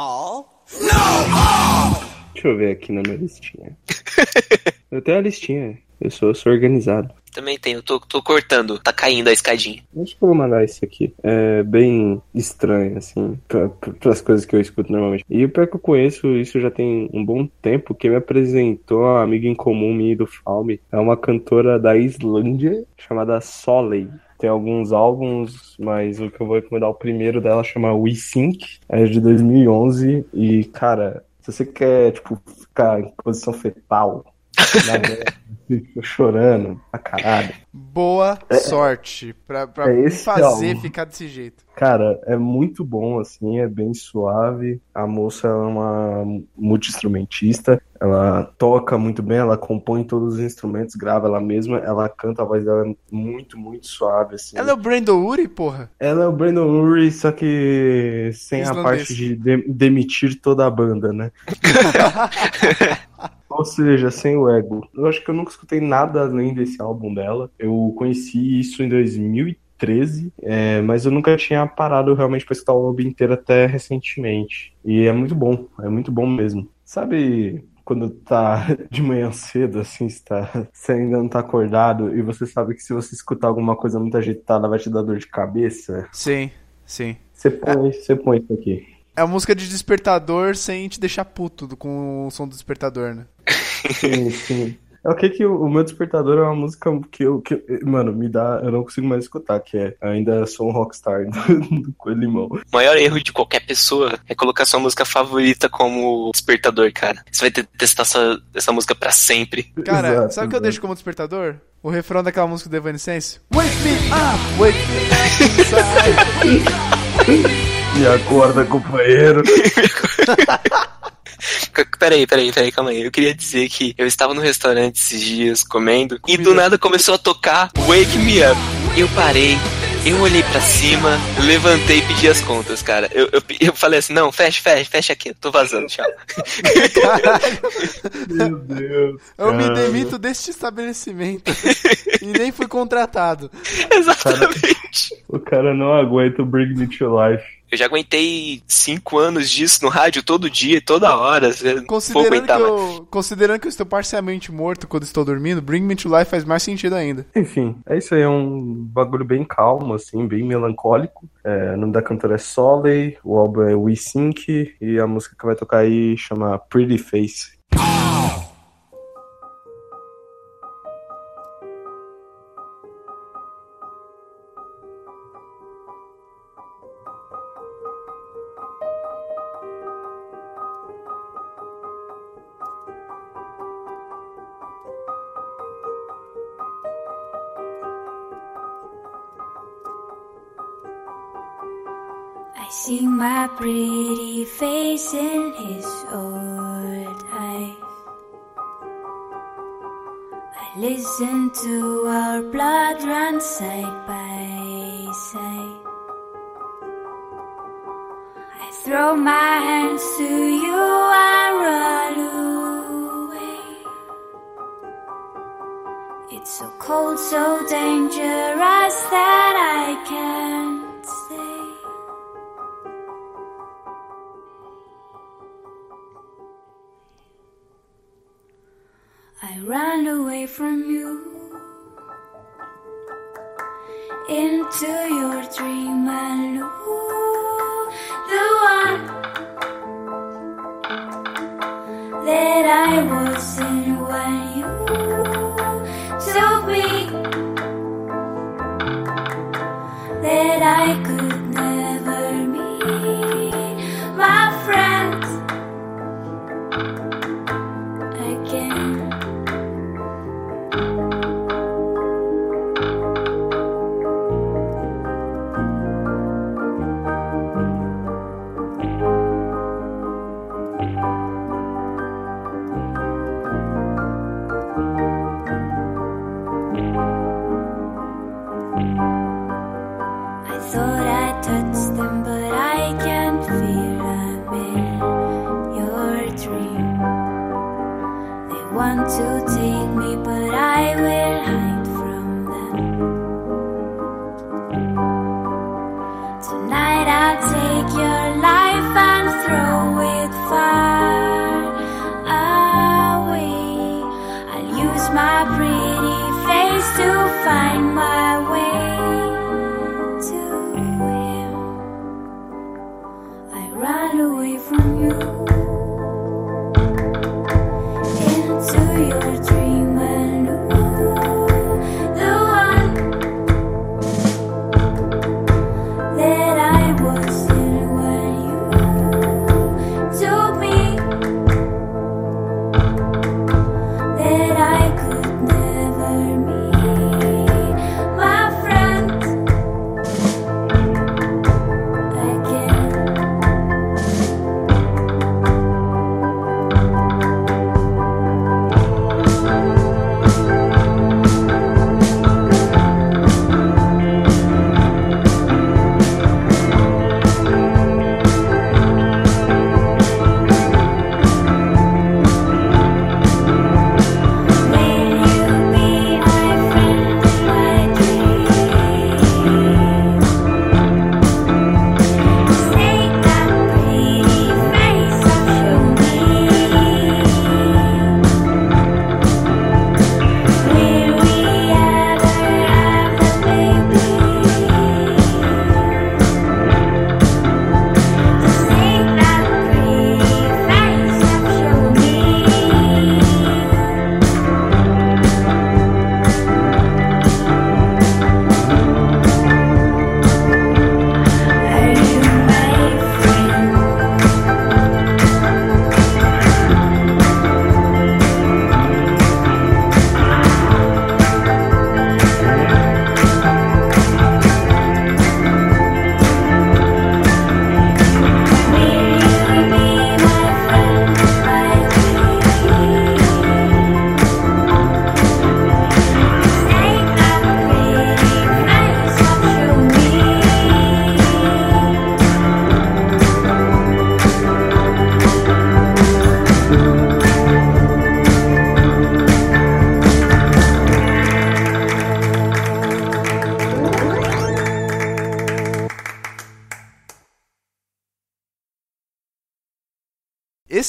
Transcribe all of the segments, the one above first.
All? Deixa eu ver aqui na minha listinha. eu tenho a listinha. Eu sou, eu sou organizado. Também eu tô, tô cortando, tá caindo a escadinha. Acho que eu vou mandar isso aqui. É bem estranho, assim, para as coisas que eu escuto normalmente. E o pior que eu conheço, isso já tem um bom tempo. Quem me apresentou, a amiga em comum minha do Falme, é uma cantora da Islândia chamada Soley. Tem alguns álbuns, mas o que eu vou recomendar, o primeiro dela chama We Sync, é de 2011. E, cara, se você quer, tipo, ficar em posição fetal, fica chorando pra caralho. Boa sorte pra, pra é fazer álbum. ficar desse jeito. Cara, é muito bom, assim, é bem suave. A moça é uma multi-instrumentista, ela toca muito bem, ela compõe todos os instrumentos, grava ela mesma, ela canta, a voz dela é muito, muito suave, assim. Ela é o Brandon Uri, porra? Ela é o Brandon Urie, só que sem a Islandês. parte de de- demitir toda a banda, né? Ou seja, sem o ego. Eu acho que eu nunca escutei nada além desse álbum dela. Eu conheci isso em 2013, é, mas eu nunca tinha parado realmente pra escutar o álbum inteiro até recentemente. E é muito bom, é muito bom mesmo. Sabe quando tá de manhã cedo, assim, você, tá, você ainda não tá acordado e você sabe que se você escutar alguma coisa muito agitada vai te dar dor de cabeça? Sim, sim. Você põe, você põe isso aqui. É uma música de despertador sem te deixar puto com o som do despertador, né? Sim, sim. É o que que o, o meu despertador é uma música que eu, que, mano, me dá, eu não consigo mais escutar, que é Ainda Sou um Rockstar do, do Coelho Limão. O maior erro de qualquer pessoa é colocar sua música favorita como despertador, cara. Você vai ter que testar essa, essa música pra sempre. Cara, Exato, sabe o que eu deixo como despertador? O refrão daquela música do Evanescence? Wake me up, wake me up inside. E acorda, companheiro. Peraí, peraí, peraí, calma aí. Eu queria dizer que eu estava no restaurante esses dias comendo e do nada começou a tocar Wake Me Up. Eu parei, eu olhei pra cima, levantei e pedi as contas, cara. Eu, eu, eu falei assim: não, fecha, fecha, fecha aqui, eu tô vazando, tchau. Meu Deus. Eu me cara. demito deste estabelecimento. e nem fui contratado. Exatamente. O cara não aguenta o Bring Me to Life. Eu já aguentei cinco anos disso no rádio todo dia, toda hora. Considerando que, eu, considerando que eu estou parcialmente morto quando estou dormindo, Bring Me to Life faz mais sentido ainda. Enfim, é isso aí, é um bagulho bem calmo, assim, bem melancólico. É, o nome da cantora é Soley, o álbum é We Sync, e a música que vai tocar aí chama Pretty Face. Pretty face in his old eyes. I listen to our blood run side by side. I throw my hands to you and run away. It's so cold, so dangerous that I can't from you into your dream and lose the one that I wasn't when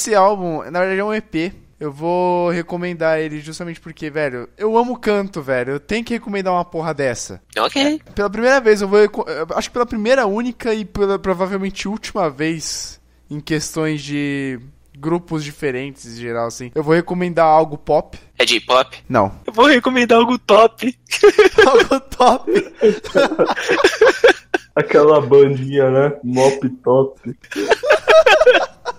Esse álbum, na verdade, é um EP. Eu vou recomendar ele justamente porque, velho, eu amo canto, velho. Eu tenho que recomendar uma porra dessa. Ok. Pela primeira vez, eu vou. eu Acho que pela primeira, única e pela provavelmente última vez em questões de grupos diferentes em geral, assim. Eu vou recomendar algo pop. É J-pop? Não. Eu vou recomendar algo top. algo top. Aquela bandinha, né? Mop top.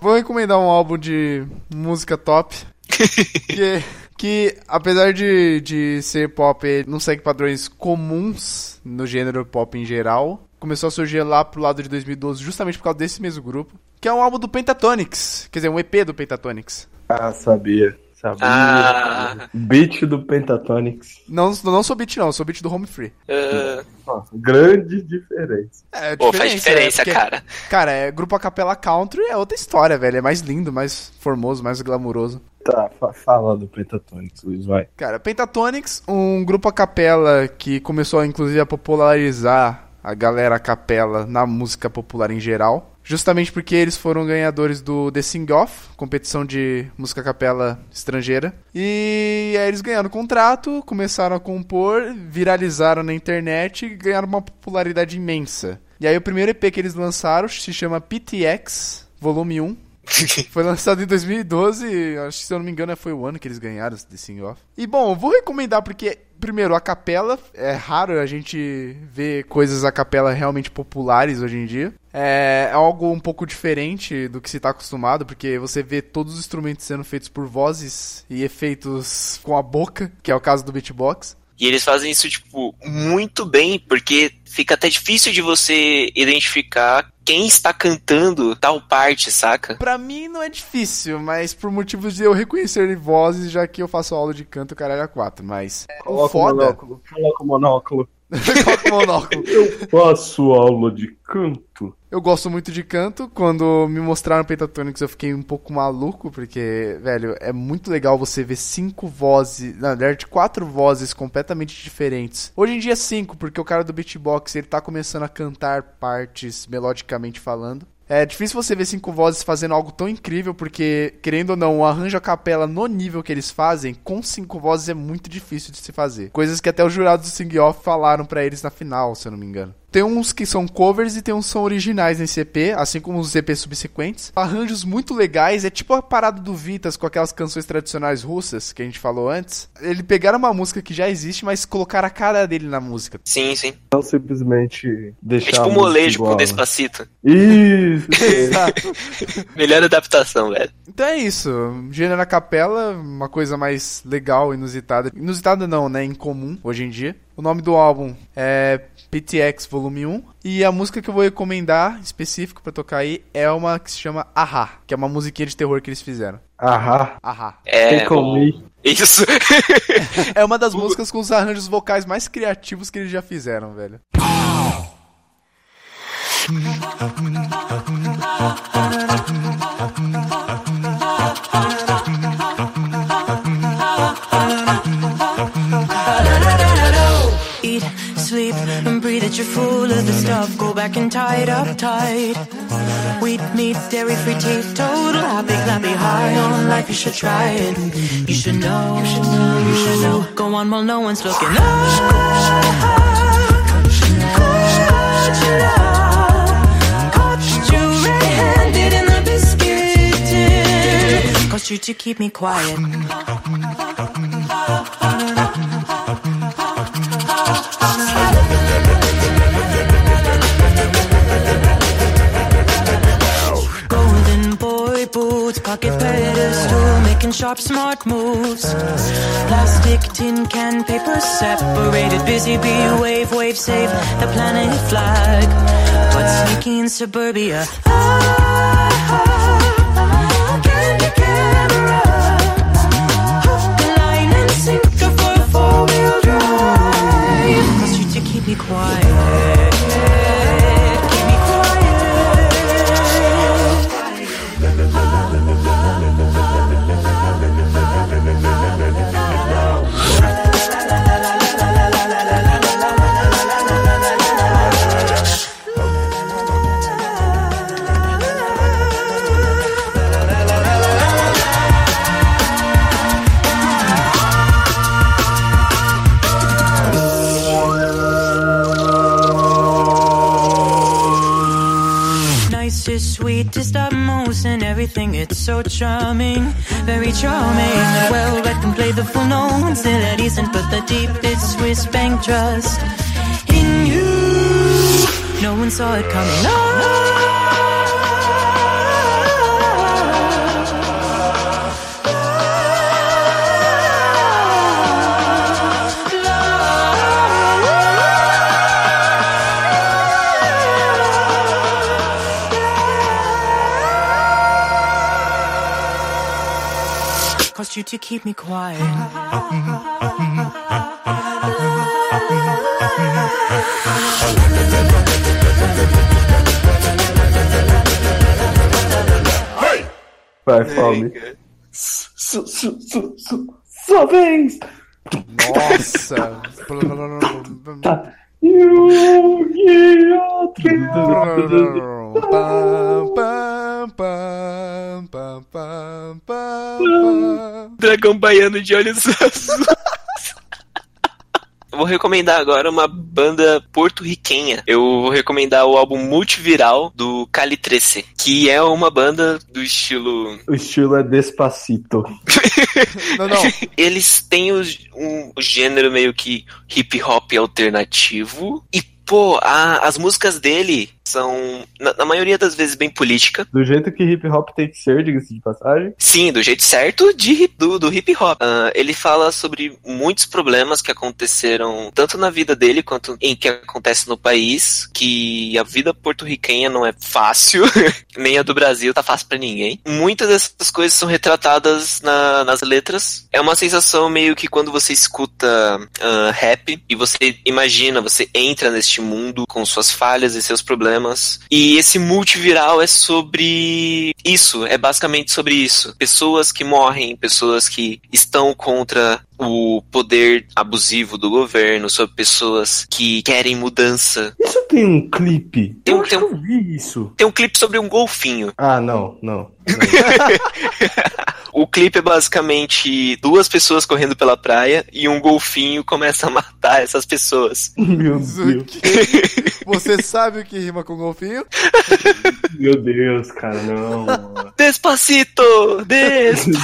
Vou recomendar um álbum de música top. que, que apesar de, de ser pop, ele não segue padrões comuns no gênero pop em geral. Começou a surgir lá pro lado de 2012, justamente por causa desse mesmo grupo. Que é um álbum do Pentatonix. Quer dizer, um EP do Pentatonix. Ah, sabia. Sabia. Ah. Beat do Pentatonix. Não, não sou beat, não, sou beat do Home Free. Ah, Ó, grande diferença. É, pô, faz diferença, né? Porque, cara. Cara, é grupo a capela country é outra história, velho. É mais lindo, mais formoso, mais glamuroso. Tá, fa- fala do Pentatonix, Luiz, vai. Cara, Pentatonix, um grupo a capela que começou inclusive a popularizar a galera a capela na música popular em geral. Justamente porque eles foram ganhadores do The Sing Off, competição de música capela estrangeira. E aí eles ganharam o contrato, começaram a compor, viralizaram na internet e ganharam uma popularidade imensa. E aí o primeiro EP que eles lançaram se chama PTX, volume 1. Foi lançado em 2012, acho que se eu não me engano foi o ano que eles ganharam esse Sing Off. E bom, eu vou recomendar porque, primeiro, a capela, é raro a gente ver coisas a capela realmente populares hoje em dia. É algo um pouco diferente do que se está acostumado, porque você vê todos os instrumentos sendo feitos por vozes e efeitos com a boca, que é o caso do beatbox. E eles fazem isso, tipo, muito bem, porque fica até difícil de você identificar quem está cantando tal parte, saca? Pra mim não é difícil, mas por motivos de eu reconhecer vozes, já que eu faço aula de canto, caralho, a quatro. Mas o Coloca o foda. monóculo. Coloca o monóculo. Coloca o monóculo. Eu faço aula de canto. Eu gosto muito de canto. Quando me mostraram Pentatonix, eu fiquei um pouco maluco, porque, velho, é muito legal você ver cinco vozes, na verdade, quatro vozes completamente diferentes. Hoje em dia, cinco, porque o cara do beatbox ele tá começando a cantar partes melodicamente falando. É difícil você ver cinco vozes fazendo algo tão incrível, porque, querendo ou não, o arranjo a capela no nível que eles fazem, com cinco vozes é muito difícil de se fazer. Coisas que até os jurados do Sing Off falaram pra eles na final, se eu não me engano. Tem uns que são covers e tem uns que são originais nesse EP, assim como os EPs subsequentes. Arranjos muito legais, é tipo a parada do Vitas com aquelas canções tradicionais russas que a gente falou antes. Ele pegaram uma música que já existe, mas colocaram a cara dele na música. Sim, sim. Não simplesmente É deixar. tipo a um molejo igual, com né? Despacito. Isso! Exato. Melhor adaptação, velho. Então é isso. Gênero a capela, uma coisa mais legal, inusitada. Inusitada não, né? Incomum hoje em dia. O nome do álbum é PTX Volume 1. E a música que eu vou recomendar, específico pra tocar aí, é uma que se chama Ahá, que é uma musiquinha de terror que eles fizeram. Ahá. Ahá. É. Comigo. Isso. É uma das músicas com os arranjos vocais mais criativos que eles já fizeram, velho. it. You're full of the stuff. Go back and tie it up tight. Wheat, meat, dairy free teeth. Total happy, clappy, high on life. You should try it. You should know. You should know. You should know. Go on while no one's looking. up. Caught you now. Caught you red-handed in the biscuit tin. You to keep me quiet. Sharp, smart moves. Plastic, tin can, paper separated. Busy bee, wave, wave, save the planet flag. But sneaky in suburbia. Ah, everything. It's so charming, very charming. Well read can play the full note, still ease and put the deepest Swiss bank trust in you. No one saw it coming. Caused you to keep me quiet. Vai, su- Sua vez! Nossa! Tá. Yu-Gi-Oh! Pam, pam, pam, pam, pam, pam, pam. Dragão baiano de olhos azuis. Eu vou recomendar agora uma banda porto-riquenha. Eu vou recomendar o álbum Multiviral do Cali 13, que é uma banda do estilo. O estilo é Despacito. Não, não. Eles têm um, o gênero meio que hip hop alternativo. E, pô, a- as músicas dele são, na, na maioria das vezes, bem política. Do jeito que hip hop tem que ser, diga-se de passagem. Sim, do jeito certo de, do, do hip hop. Ah, ele fala sobre muitos problemas que aconteceram tanto na vida dele quanto em que acontece no país, que a vida porto-riquenha não é fácil, nem a do Brasil tá fácil pra ninguém. Muitas dessas coisas são retratadas na- nas letras. É uma sensação meio que quando você escuta ah, rap e você imagina, você entra neste mundo com suas falhas e seus problemas. E esse multiviral é sobre isso, é basicamente sobre isso. Pessoas que morrem, pessoas que estão contra o poder abusivo do governo, sobre pessoas que querem mudança. Isso tem um clipe? Tem eu um- acho tem que um- eu vi isso. Tem um clipe sobre um golfinho. Ah, não, não. não. O clipe é basicamente duas pessoas correndo pela praia e um golfinho começa a matar essas pessoas. Meu Deus. Você sabe o que rima com golfinho? Meu Deus, cara, não. Despacito! Despacito!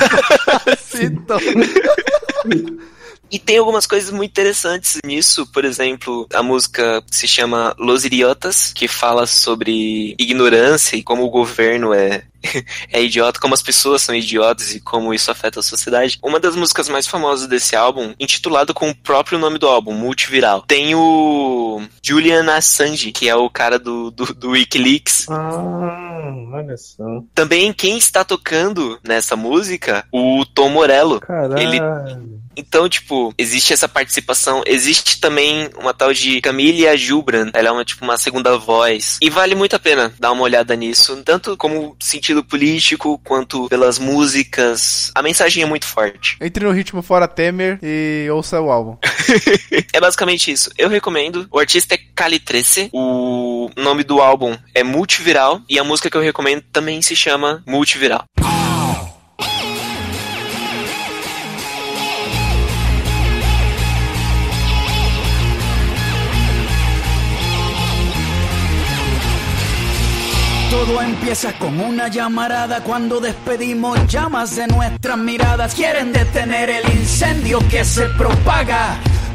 E tem algumas coisas muito interessantes nisso, por exemplo, a música se chama Los Idiotas, que fala sobre ignorância e como o governo é, é idiota, como as pessoas são idiotas e como isso afeta a sociedade. Uma das músicas mais famosas desse álbum, intitulado com o próprio nome do álbum, Multiviral, tem o Julian Assange, que é o cara do, do, do Wikileaks. Ah, olha só. Também quem está tocando nessa música, o Tom Morello. Caralho. Ele- Então, tipo, existe essa participação. Existe também uma tal de Camila Jubran. Ela é uma, tipo, uma segunda voz. E vale muito a pena dar uma olhada nisso. Tanto como sentido político, quanto pelas músicas. A mensagem é muito forte. entre no ritmo fora Temer e ouça o álbum. É basicamente isso. Eu recomendo. O artista é Cali 13. O nome do álbum é Multiviral. E a música que eu recomendo também se chama Multiviral. Todo empieza con una llamarada cuando despedimos llamas de nuestras miradas. Quieren detener el incendio que se propaga,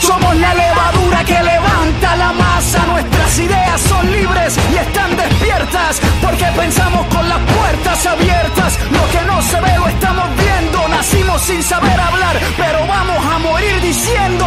Somos la levadura que levanta la masa. Nuestras ideas son libres y están despiertas. Porque pensamos con las puertas abiertas. Lo que no se ve lo estamos viendo. Nacimos sin saber hablar, pero vamos a morir diciendo.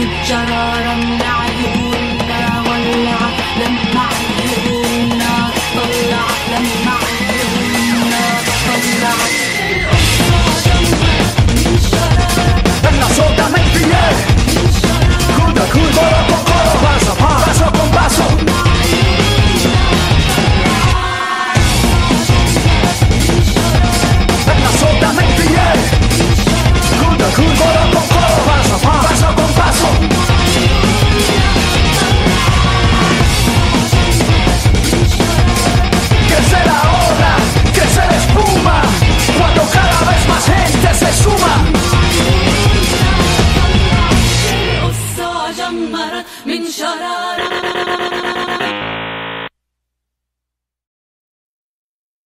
جمرة متجررة